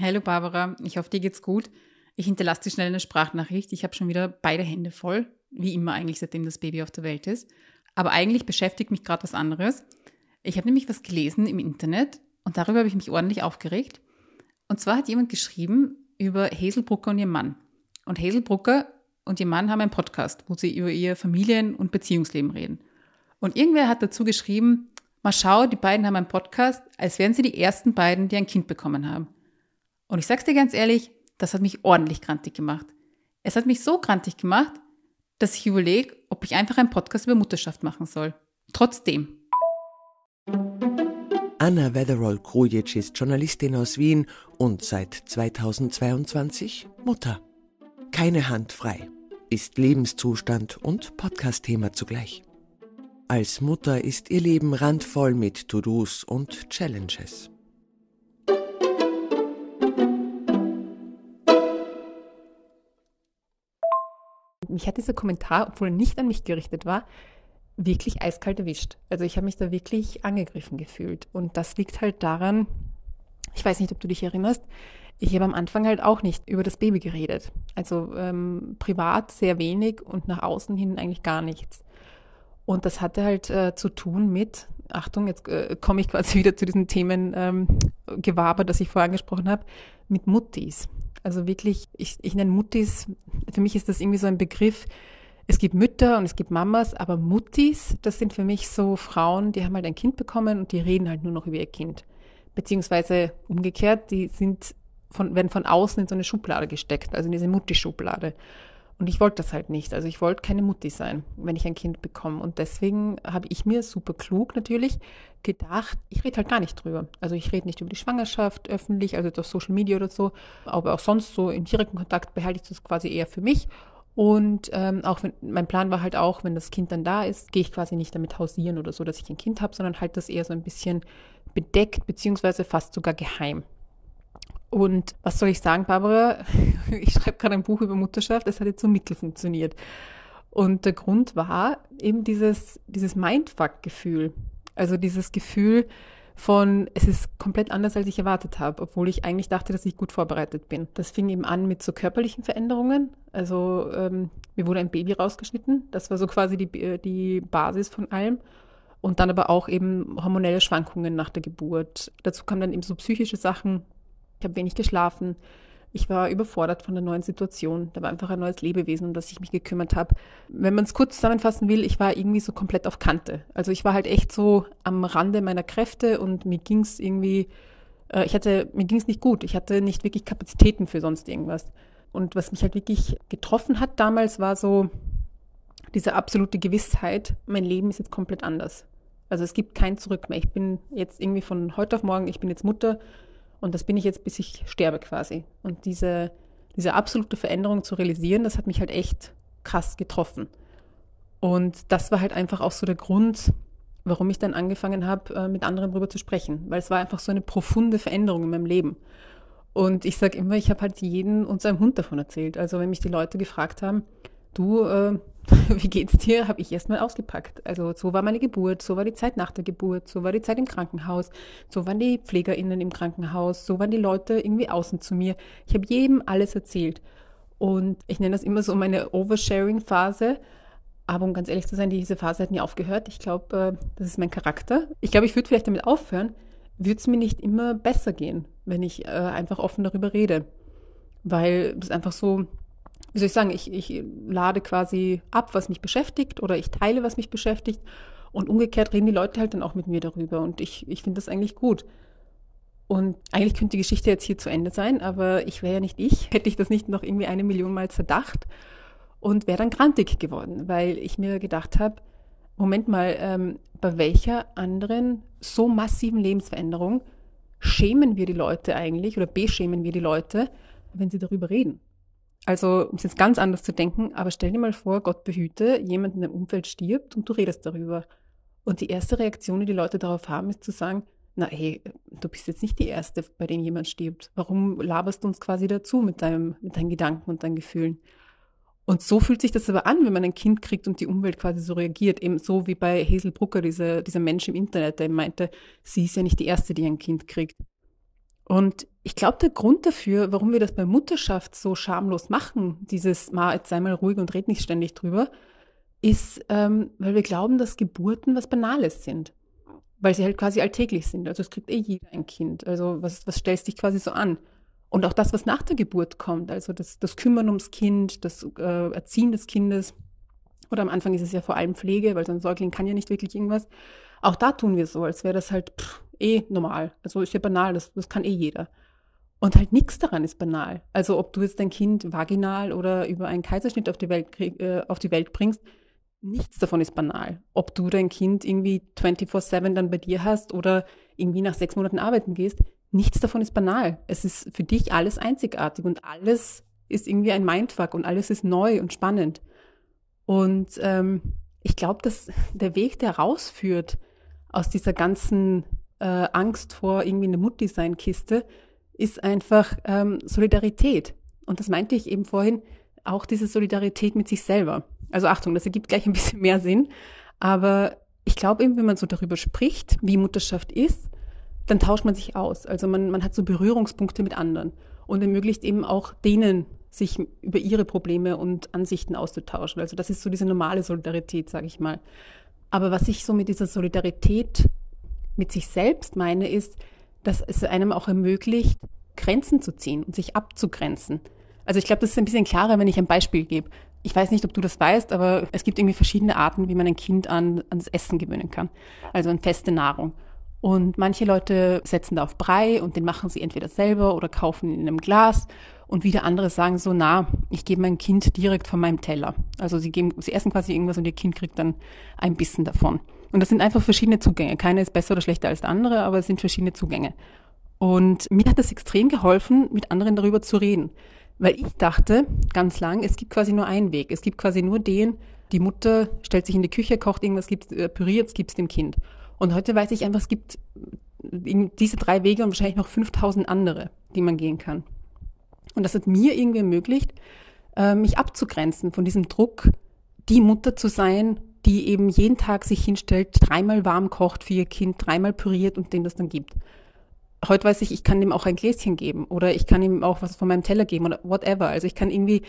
Hallo Barbara, ich hoffe, dir geht's gut. Ich hinterlasse dir schnell eine Sprachnachricht. Ich habe schon wieder beide Hände voll, wie immer eigentlich, seitdem das Baby auf der Welt ist. Aber eigentlich beschäftigt mich gerade was anderes. Ich habe nämlich was gelesen im Internet und darüber habe ich mich ordentlich aufgeregt. Und zwar hat jemand geschrieben über Hazel Brucker und ihr Mann. Und Hazel Brucker und ihr Mann haben einen Podcast, wo sie über ihr Familien- und Beziehungsleben reden. Und irgendwer hat dazu geschrieben, mal schau, die beiden haben einen Podcast, als wären sie die ersten beiden, die ein Kind bekommen haben. Und ich sag's dir ganz ehrlich, das hat mich ordentlich grantig gemacht. Es hat mich so grantig gemacht, dass ich überlege, ob ich einfach einen Podcast über Mutterschaft machen soll. Trotzdem. Anna Weatherall-Krujic ist Journalistin aus Wien und seit 2022 Mutter. Keine Hand frei, ist Lebenszustand und Podcast-Thema zugleich. Als Mutter ist ihr Leben randvoll mit To-Dos und Challenges. Mich hat dieser Kommentar, obwohl er nicht an mich gerichtet war, wirklich eiskalt erwischt. Also ich habe mich da wirklich angegriffen gefühlt. Und das liegt halt daran, ich weiß nicht, ob du dich erinnerst, ich habe am Anfang halt auch nicht über das Baby geredet. Also ähm, privat sehr wenig und nach außen hin eigentlich gar nichts. Und das hatte halt äh, zu tun mit, Achtung, jetzt äh, komme ich quasi wieder zu diesen Themen ähm, Gewaber, das ich vorher angesprochen habe, mit Muttis. Also wirklich, ich, ich nenne Muttis, für mich ist das irgendwie so ein Begriff, es gibt Mütter und es gibt Mamas, aber Muttis, das sind für mich so Frauen, die haben halt ein Kind bekommen und die reden halt nur noch über ihr Kind. Beziehungsweise umgekehrt, die sind von, werden von außen in so eine Schublade gesteckt, also in diese Mutti-Schublade. Und ich wollte das halt nicht. Also ich wollte keine Mutti sein, wenn ich ein Kind bekomme. Und deswegen habe ich mir super klug natürlich gedacht, ich rede halt gar nicht drüber. Also ich rede nicht über die Schwangerschaft öffentlich, also durch Social Media oder so, aber auch sonst so im direkten Kontakt behalte ich das quasi eher für mich und ähm, auch wenn, mein Plan war halt auch, wenn das Kind dann da ist, gehe ich quasi nicht damit hausieren oder so, dass ich ein Kind habe, sondern halt das eher so ein bisschen bedeckt, beziehungsweise fast sogar geheim. Und was soll ich sagen, Barbara? Ich schreibe gerade ein Buch über Mutterschaft, es hat jetzt so mittel funktioniert. Und der Grund war eben dieses, dieses Mindfuck-Gefühl. Also dieses Gefühl, von, es ist komplett anders, als ich erwartet habe, obwohl ich eigentlich dachte, dass ich gut vorbereitet bin. Das fing eben an mit so körperlichen Veränderungen. Also ähm, mir wurde ein Baby rausgeschnitten. Das war so quasi die, die Basis von allem. Und dann aber auch eben hormonelle Schwankungen nach der Geburt. Dazu kamen dann eben so psychische Sachen. Ich habe wenig geschlafen. Ich war überfordert von der neuen Situation. Da war einfach ein neues Lebewesen, um das ich mich gekümmert habe. Wenn man es kurz zusammenfassen will, ich war irgendwie so komplett auf Kante. Also ich war halt echt so am Rande meiner Kräfte und mir ging es irgendwie, äh, ich hatte, mir ging es nicht gut. Ich hatte nicht wirklich Kapazitäten für sonst irgendwas. Und was mich halt wirklich getroffen hat damals, war so diese absolute Gewissheit, mein Leben ist jetzt komplett anders. Also es gibt kein Zurück mehr. Ich bin jetzt irgendwie von heute auf morgen, ich bin jetzt Mutter und das bin ich jetzt, bis ich sterbe quasi. Und diese, diese absolute Veränderung zu realisieren, das hat mich halt echt krass getroffen. Und das war halt einfach auch so der Grund, warum ich dann angefangen habe, äh, mit anderen darüber zu sprechen. Weil es war einfach so eine profunde Veränderung in meinem Leben. Und ich sage immer, ich habe halt jeden und seinem Hund davon erzählt. Also wenn mich die Leute gefragt haben, du, äh, wie geht's dir, habe ich erstmal ausgepackt. Also so war meine Geburt, so war die Zeit nach der Geburt, so war die Zeit im Krankenhaus, so waren die PflegerInnen im Krankenhaus, so waren die Leute irgendwie außen zu mir. Ich habe jedem alles erzählt. Und ich nenne das immer so meine Oversharing-Phase. Aber um ganz ehrlich zu sein, diese Phase hat nie aufgehört. Ich glaube, äh, das ist mein Charakter. Ich glaube, ich würde vielleicht damit aufhören, würde es mir nicht immer besser gehen, wenn ich äh, einfach offen darüber rede. Weil es einfach so wie soll ich sagen, ich, ich lade quasi ab, was mich beschäftigt oder ich teile, was mich beschäftigt. Und umgekehrt reden die Leute halt dann auch mit mir darüber. Und ich, ich finde das eigentlich gut. Und eigentlich könnte die Geschichte jetzt hier zu Ende sein, aber ich wäre ja nicht ich, hätte ich das nicht noch irgendwie eine Million Mal zerdacht und wäre dann grantig geworden, weil ich mir gedacht habe, Moment mal, ähm, bei welcher anderen so massiven Lebensveränderung schämen wir die Leute eigentlich oder beschämen wir die Leute, wenn sie darüber reden? Also, um es jetzt ganz anders zu denken, aber stell dir mal vor, Gott behüte, jemand in deinem Umfeld stirbt und du redest darüber. Und die erste Reaktion, die die Leute darauf haben, ist zu sagen, na hey, du bist jetzt nicht die Erste, bei dem jemand stirbt. Warum laberst du uns quasi dazu mit, deinem, mit deinen Gedanken und deinen Gefühlen? Und so fühlt sich das aber an, wenn man ein Kind kriegt und die Umwelt quasi so reagiert. Eben so wie bei Hazel Brucker, dieser, dieser Mensch im Internet, der meinte, sie ist ja nicht die Erste, die ein Kind kriegt. Und ich glaube, der Grund dafür, warum wir das bei Mutterschaft so schamlos machen, dieses mal, jetzt sei mal ruhig und red nicht ständig drüber, ist, ähm, weil wir glauben, dass Geburten was Banales sind. Weil sie halt quasi alltäglich sind. Also es kriegt eh jeder ein Kind. Also was, was stellst dich quasi so an? Und auch das, was nach der Geburt kommt, also das, das Kümmern ums Kind, das äh, Erziehen des Kindes. Oder am Anfang ist es ja vor allem Pflege, weil so ein Säugling kann ja nicht wirklich irgendwas. Auch da tun wir so, als wäre das halt pff, eh normal. Also ist ja banal, das, das kann eh jeder. Und halt nichts daran ist banal. Also ob du jetzt dein Kind vaginal oder über einen Kaiserschnitt auf die Welt, äh, auf die Welt bringst, nichts davon ist banal. Ob du dein Kind irgendwie 24-7 dann bei dir hast oder irgendwie nach sechs Monaten arbeiten gehst, nichts davon ist banal. Es ist für dich alles einzigartig und alles ist irgendwie ein Mindfuck und alles ist neu und spannend. Und ähm, ich glaube, dass der Weg, der rausführt aus dieser ganzen äh, Angst vor irgendwie eine Mutti-Sein-Kiste, ist einfach ähm, Solidarität. Und das meinte ich eben vorhin, auch diese Solidarität mit sich selber. Also Achtung, das ergibt gleich ein bisschen mehr Sinn. Aber ich glaube eben, wenn man so darüber spricht, wie Mutterschaft ist, dann tauscht man sich aus. Also man, man hat so Berührungspunkte mit anderen und ermöglicht eben auch denen, sich über ihre Probleme und Ansichten auszutauschen. Also das ist so diese normale Solidarität, sage ich mal. Aber was ich so mit dieser Solidarität mit sich selbst meine, ist, dass es einem auch ermöglicht, Grenzen zu ziehen und sich abzugrenzen. Also ich glaube, das ist ein bisschen klarer, wenn ich ein Beispiel gebe. Ich weiß nicht, ob du das weißt, aber es gibt irgendwie verschiedene Arten, wie man ein Kind an, ans Essen gewöhnen kann. Also an feste Nahrung. Und manche Leute setzen da auf Brei und den machen sie entweder selber oder kaufen ihn in einem Glas. Und wieder andere sagen so, na, ich gebe mein Kind direkt von meinem Teller. Also sie geben, sie essen quasi irgendwas und ihr Kind kriegt dann ein Bissen davon. Und das sind einfach verschiedene Zugänge. Keine ist besser oder schlechter als der andere, aber es sind verschiedene Zugänge. Und mir hat das extrem geholfen, mit anderen darüber zu reden. Weil ich dachte ganz lang, es gibt quasi nur einen Weg. Es gibt quasi nur den, die Mutter stellt sich in die Küche, kocht irgendwas, gibt, äh, gibt es dem Kind. Und heute weiß ich einfach, es gibt diese drei Wege und wahrscheinlich noch 5000 andere, die man gehen kann. Und das hat mir irgendwie ermöglicht, äh, mich abzugrenzen von diesem Druck, die Mutter zu sein, die eben jeden Tag sich hinstellt, dreimal warm kocht für ihr Kind, dreimal püriert und dem das dann gibt. Heute weiß ich, ich kann dem auch ein Gläschen geben oder ich kann ihm auch was von meinem Teller geben oder whatever. Also ich kann irgendwie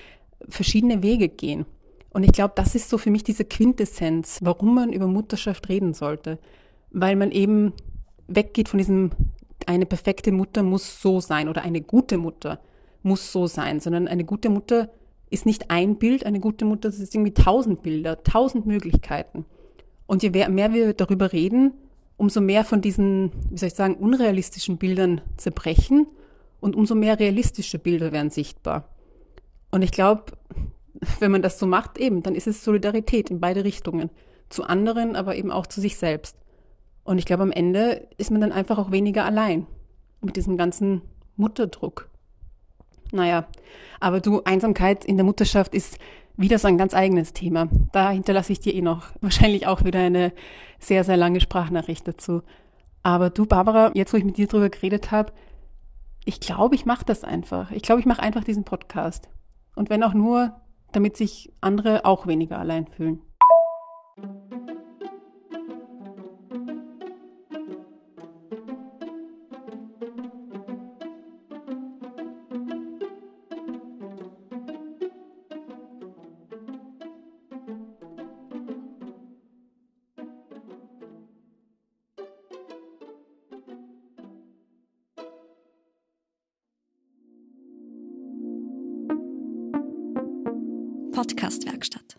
verschiedene Wege gehen. Und ich glaube, das ist so für mich diese Quintessenz, warum man über Mutterschaft reden sollte. Weil man eben weggeht von diesem, eine perfekte Mutter muss so sein oder eine gute Mutter muss so sein, sondern eine gute Mutter ist nicht ein Bild, eine gute Mutter, das ist irgendwie tausend Bilder, tausend Möglichkeiten. Und je mehr wir darüber reden, umso mehr von diesen, wie soll ich sagen, unrealistischen Bildern zerbrechen und umso mehr realistische Bilder werden sichtbar. Und ich glaube, wenn man das so macht, eben, dann ist es Solidarität in beide Richtungen. Zu anderen, aber eben auch zu sich selbst. Und ich glaube, am Ende ist man dann einfach auch weniger allein mit diesem ganzen Mutterdruck. Naja, aber du, Einsamkeit in der Mutterschaft ist wieder so ein ganz eigenes Thema. Da hinterlasse ich dir eh noch wahrscheinlich auch wieder eine sehr, sehr lange Sprachnachricht dazu. Aber du, Barbara, jetzt wo ich mit dir drüber geredet habe, ich glaube, ich mache das einfach. Ich glaube, ich mache einfach diesen Podcast. Und wenn auch nur, damit sich andere auch weniger allein fühlen. Podcastwerkstatt.